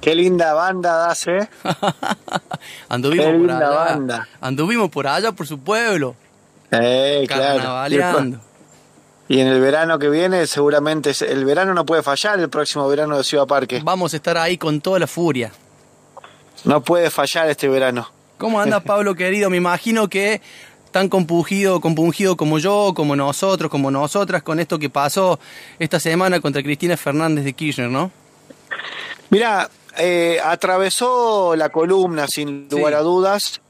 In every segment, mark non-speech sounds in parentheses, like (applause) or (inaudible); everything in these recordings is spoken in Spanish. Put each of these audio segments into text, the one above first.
Qué linda banda das, ¿eh? (laughs) Anduvimos Qué por linda allá. banda. Anduvimos por allá, por su pueblo. Eh, claro. Y en el verano que viene, seguramente, el verano no puede fallar, el próximo verano de Ciudad Parque. Vamos a estar ahí con toda la furia. No puede fallar este verano. ¿Cómo anda (laughs) Pablo querido? Me imagino que tan compungido, compungido como yo, como nosotros, como nosotras, con esto que pasó esta semana contra Cristina Fernández de Kirchner, ¿no? Mira, eh, atravesó la columna sin lugar Sí. a dudas.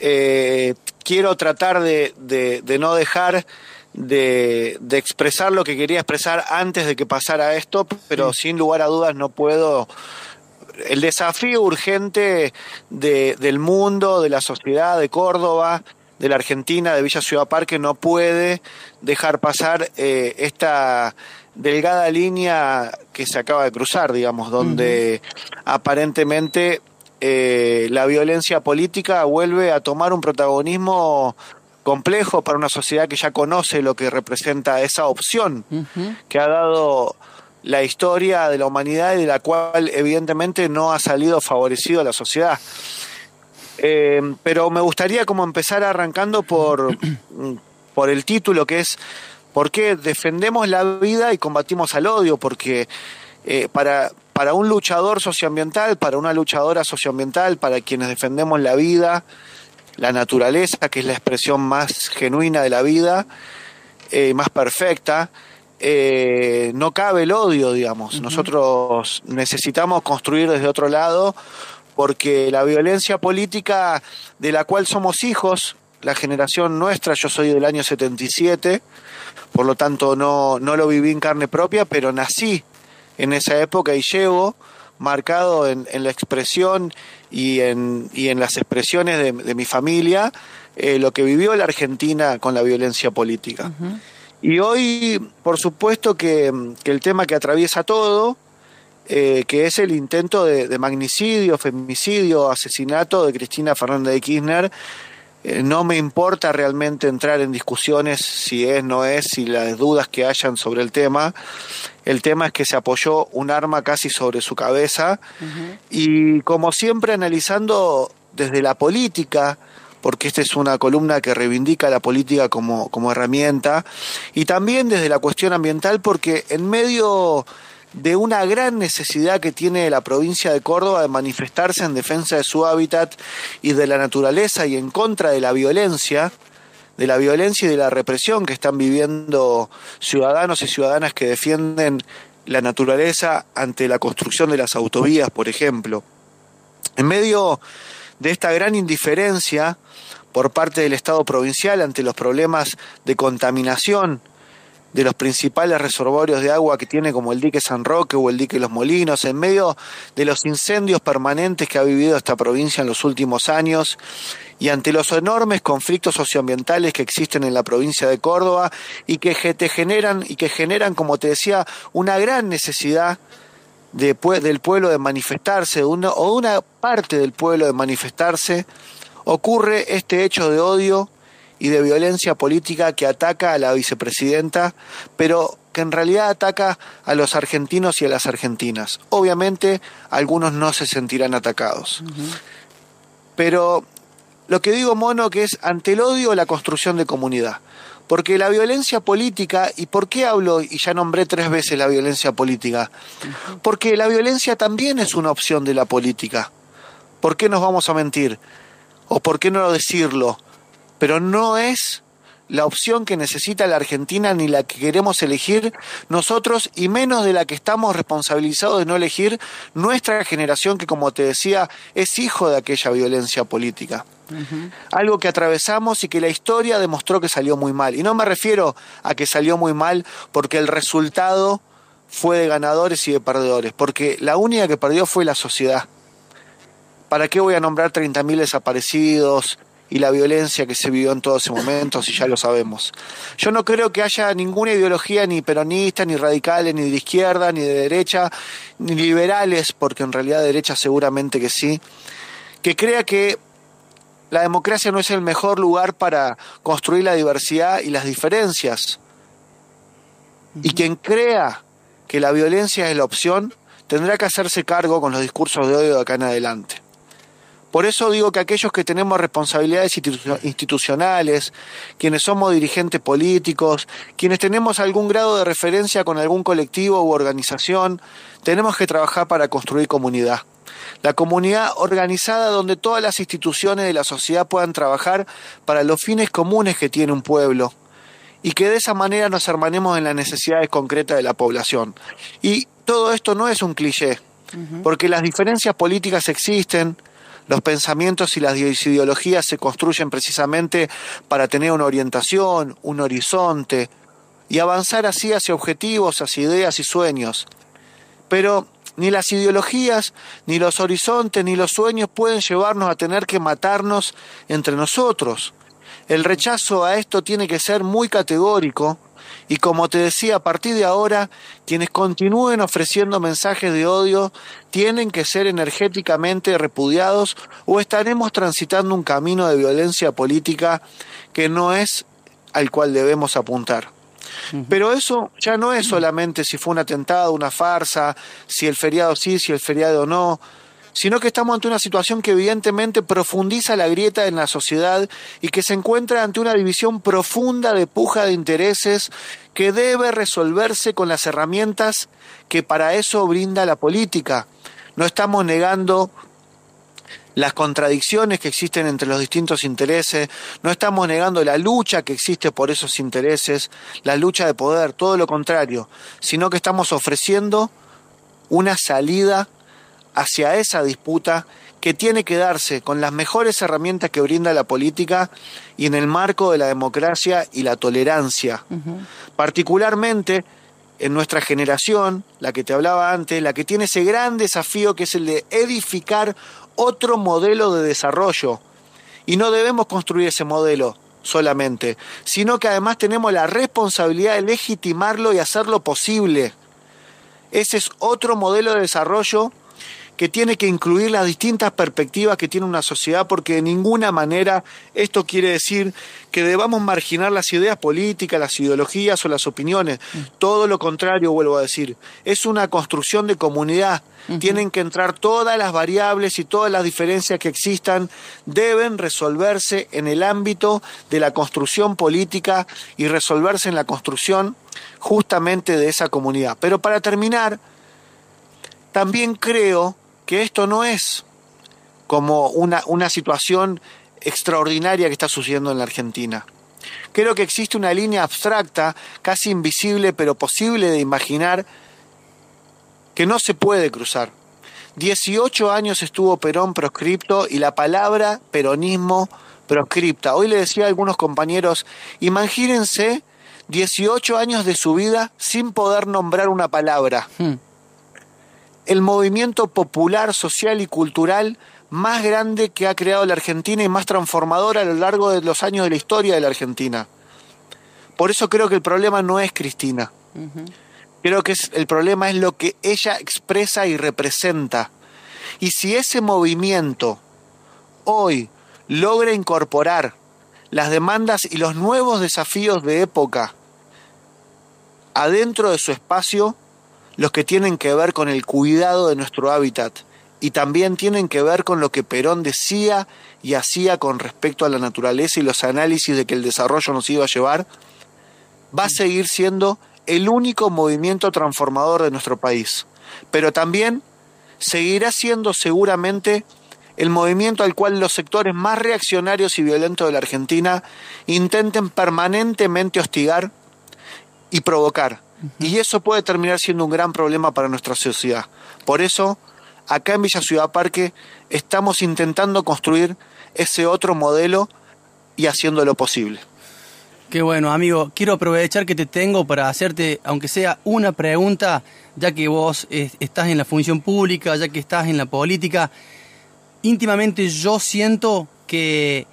Eh, quiero tratar de, de- de no dejar de, de expresar lo que quería expresar antes de que pasara esto, pero sin lugar a dudas no puedo. El desafío urgente de- del mundo, de la sociedad, de Córdoba, de la Argentina, de Villa Ciudad Parque, no puede dejar pasar eh, esta delgada línea que se acaba de cruzar, digamos, donde aparentemente eh, la violencia política vuelve a tomar un protagonismo complejo para una sociedad que ya conoce lo que representa esa opción que ha dado la historia de la humanidad y de la cual evidentemente no ha salido favorecido a la sociedad. Eh, pero me gustaría como empezar arrancando por, (clears throat) por el título que es ¿Por qué defendemos la vida y combatimos al odio? Porque eh, para, para un luchador socioambiental, para una luchadora socioambiental, para quienes defendemos la vida, la naturaleza, que es la expresión más genuina de la vida, eh, más perfecta, eh, no cabe el odio, digamos. Nosotros necesitamos construir desde otro lado porque la violencia política de la cual somos hijos, la generación nuestra, yo soy del año 77, por lo tanto no, no lo viví en carne propia, pero nací en esa época y llevo marcado en, en la expresión y en, y en las expresiones de, de mi familia eh, lo que vivió la Argentina con la violencia política. Y hoy, por supuesto que, que el tema que atraviesa todo, eh, que es el intento de, de magnicidio, femicidio, asesinato de Cristina Fernández de Kirchner, no me importa realmente entrar en discusiones si es, no es, si las dudas que hayan sobre el tema. El tema es que se apoyó un arma casi sobre su cabeza y como siempre analizando desde la política, porque esta es una columna que reivindica la política como, como herramienta, y también desde la cuestión ambiental, porque en medio de una gran necesidad que tiene la provincia de Córdoba de manifestarse en defensa de su hábitat y de la naturaleza y en contra de la violencia, de la violencia y de la represión que están viviendo ciudadanos y ciudadanas que defienden la naturaleza ante la construcción de las autovías, por ejemplo. En medio de esta gran indiferencia por parte del Estado provincial ante los problemas de contaminación de los principales reservorios de agua que tiene como el dique San Roque o el dique Los Molinos, en medio de los incendios permanentes que ha vivido esta provincia en los últimos años y ante los enormes conflictos socioambientales que existen en la provincia de Córdoba y que te generan y que generan, como te decía, una gran necesidad del pueblo de manifestarse una- o una parte del pueblo de manifestarse, ocurre este hecho de odio y de violencia política que ataca a la vicepresidenta, pero que en realidad ataca a los argentinos y a las argentinas. Obviamente algunos no se sentirán atacados. Pero lo que digo, Mono, que es ante el odio la construcción de comunidad. Porque la violencia política, ¿y por qué hablo y ya nombré tres veces la violencia política? Porque la violencia también es una opción de la política. ¿Por qué nos vamos a mentir? ¿O por qué no decirlo? Pero no es la opción que necesita la Argentina ni la que queremos elegir nosotros y menos de la que estamos responsabilizados de no elegir nuestra generación que como te decía es hijo de aquella violencia política. Algo que atravesamos y que la historia demostró que salió muy mal. Y no me refiero a que salió muy mal porque el resultado fue de ganadores y de perdedores, porque la única que perdió fue la sociedad ¿Para qué voy a nombrar 30.000 desaparecidos y la violencia que se vivió en todo ese momento, si ya lo sabemos? Yo no creo que haya ninguna ideología ni peronista, ni radicales, ni de izquierda, ni de derecha, ni liberales, porque en realidad de derecha seguramente que sí, que crea que la democracia no es el mejor lugar para construir la diversidad y las diferencias. Y quien crea que la violencia es la opción, tendrá que hacerse cargo con los discursos de odio de acá en adelante. Por eso digo que aquellos que tenemos responsabilidades institucionales, quienes somos dirigentes políticos, quienes tenemos algún grado de referencia con algún colectivo u organización, tenemos que trabajar para construir comunidad. La comunidad organizada donde todas las instituciones de la sociedad puedan trabajar para los fines comunes que tiene un pueblo y que de esa manera nos hermanemos en las necesidades concretas de la población. Y todo esto no es un cliché, porque las diferencias políticas existen, los pensamientos y las ideologías se construyen precisamente para tener una orientación, un horizonte y avanzar así hacia objetivos, hacia ideas y sueños. Pero ni las ideologías, ni los horizontes, ni los sueños pueden llevarnos a tener que matarnos entre nosotros. El rechazo a esto tiene que ser muy categórico y como te decía, a partir de ahora, quienes continúen ofreciendo mensajes de odio tienen que ser energéticamente repudiados o estaremos transitando un camino de violencia política que no es al cual debemos apuntar. Pero eso ya no es solamente si fue un atentado, una farsa, si el feriado sí, si el feriado no sino que estamos ante una situación que evidentemente profundiza la grieta en la sociedad y que se encuentra ante una división profunda de puja de intereses que debe resolverse con las herramientas que para eso brinda la política. No estamos negando las contradicciones que existen entre los distintos intereses, no estamos negando la lucha que existe por esos intereses, la lucha de poder, todo lo contrario, sino que estamos ofreciendo una salida hacia esa disputa que tiene que darse con las mejores herramientas que brinda la política y en el marco de la democracia y la tolerancia. Particularmente en nuestra generación, la que te hablaba antes, la que tiene ese gran desafío que es el de edificar otro modelo de desarrollo. Y no debemos construir ese modelo solamente, sino que además tenemos la responsabilidad de legitimarlo y hacerlo posible. Ese es otro modelo de desarrollo que tiene que incluir las distintas perspectivas que tiene una sociedad, porque de ninguna manera esto quiere decir que debamos marginar las ideas políticas, las ideologías o las opiniones. Todo lo contrario, vuelvo a decir, es una construcción de comunidad. Tienen que entrar todas las variables y todas las diferencias que existan, deben resolverse en el ámbito de la construcción política y resolverse en la construcción justamente de esa comunidad. Pero para terminar, también creo que esto no es como una, una situación extraordinaria que está sucediendo en la Argentina. Creo que existe una línea abstracta, casi invisible, pero posible de imaginar, que no se puede cruzar. 18 años estuvo Perón proscripto y la palabra peronismo proscripta. Hoy le decía a algunos compañeros, imagínense 18 años de su vida sin poder nombrar una palabra. Hmm el movimiento popular, social y cultural más grande que ha creado la Argentina y más transformador a lo largo de los años de la historia de la Argentina. Por eso creo que el problema no es Cristina. Creo que el problema es lo que ella expresa y representa. Y si ese movimiento hoy logra incorporar las demandas y los nuevos desafíos de época adentro de su espacio, los que tienen que ver con el cuidado de nuestro hábitat y también tienen que ver con lo que Perón decía y hacía con respecto a la naturaleza y los análisis de que el desarrollo nos iba a llevar, va a seguir siendo el único movimiento transformador de nuestro país. Pero también seguirá siendo seguramente el movimiento al cual los sectores más reaccionarios y violentos de la Argentina intenten permanentemente hostigar y provocar y eso puede terminar siendo un gran problema para nuestra sociedad. Por eso, acá en Villa Ciudad Parque estamos intentando construir ese otro modelo y haciendo lo posible. Qué bueno, amigo. Quiero aprovechar que te tengo para hacerte, aunque sea una pregunta, ya que vos estás en la función pública, ya que estás en la política. íntimamente yo siento que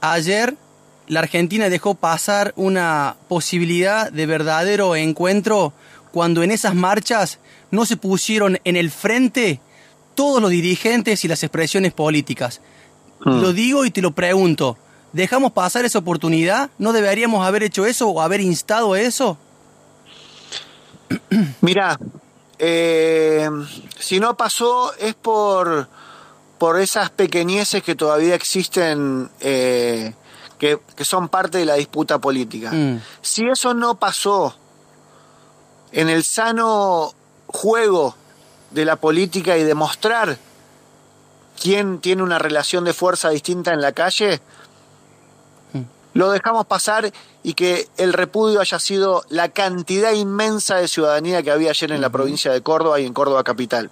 ayer la Argentina dejó pasar una posibilidad de verdadero encuentro cuando en esas marchas no se pusieron en el frente todos los dirigentes y las expresiones políticas. Hmm. Lo digo y te lo pregunto, ¿dejamos pasar esa oportunidad? ¿No deberíamos haber hecho eso o haber instado eso? (clears throat) Mira, eh, si no pasó es por, por esas pequeñeces que todavía existen, eh, que, que son parte de la disputa política. Mm. Si eso no pasó en el sano juego de la política y demostrar quién tiene una relación de fuerza distinta en la calle, lo dejamos pasar y que el repudio haya sido la cantidad inmensa de ciudadanía que había ayer en la provincia de Córdoba y en Córdoba capital.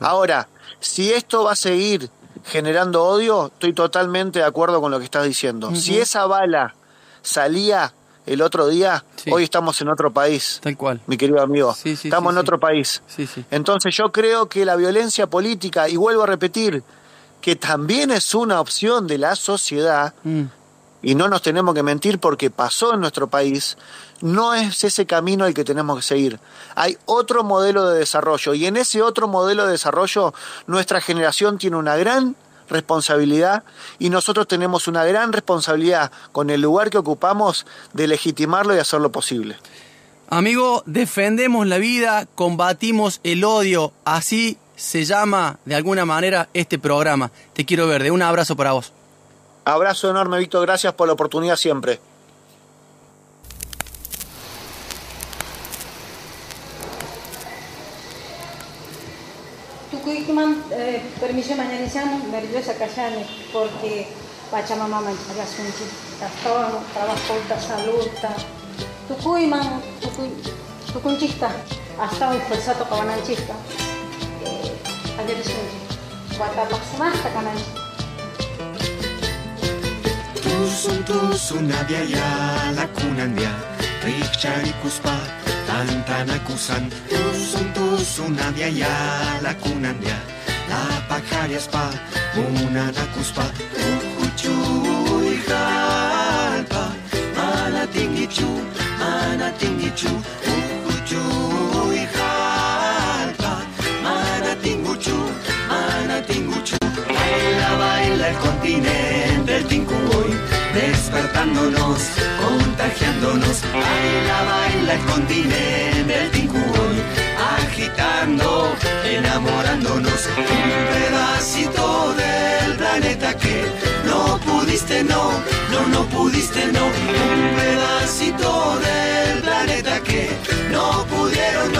Ahora, si esto va a seguir generando odio, estoy totalmente de acuerdo con lo que estás diciendo. Si esa bala salía el otro día, Sí. hoy estamos en otro país, Tal cual. mi querido amigo. Sí, sí, estamos en otro país. Entonces yo creo que la violencia política, y vuelvo a repetir, que también es una opción de la sociedad, Mm. Y no nos tenemos que mentir porque pasó en nuestro país, no es ese camino el que tenemos que seguir. Hay otro modelo de desarrollo y en ese otro modelo de desarrollo nuestra generación tiene una gran responsabilidad y nosotros tenemos una gran responsabilidad con el lugar que ocupamos de legitimarlo y hacerlo posible. Amigo, defendemos la vida, combatimos el odio, así se llama de alguna manera este programa. Te quiero ver, de un abrazo para vos. Abrazo enorme, Víctor, gracias por la oportunidad siempre. Tucuyman, eh, permiso mañanizamos, nerviosa callane, porque Pachamama Machasunchi, Castor, trabajo, salud, Tucuyman, Tucunchista, hasta un fuerzato cabananchista, ayer sunchi, Guatapaxumasta cananchi. Tusun tusun abiaya lakunandia Rikcharikuspa tantanakusan Tusun tusun abiaya lakunandia La pajariaspa munanakuspa Ujuchu ijalpa Manatingichu manatingichu Ujuchu ijalpa Manatinguchu manatinguchu Baila, baila el continente, el despertándonos, contagiándonos. Baila, baila el continente, el tincún, agitando, enamorándonos. Un pedacito del planeta que no pudiste, no, no, no pudiste, no. Un pedacito del planeta que no pudieron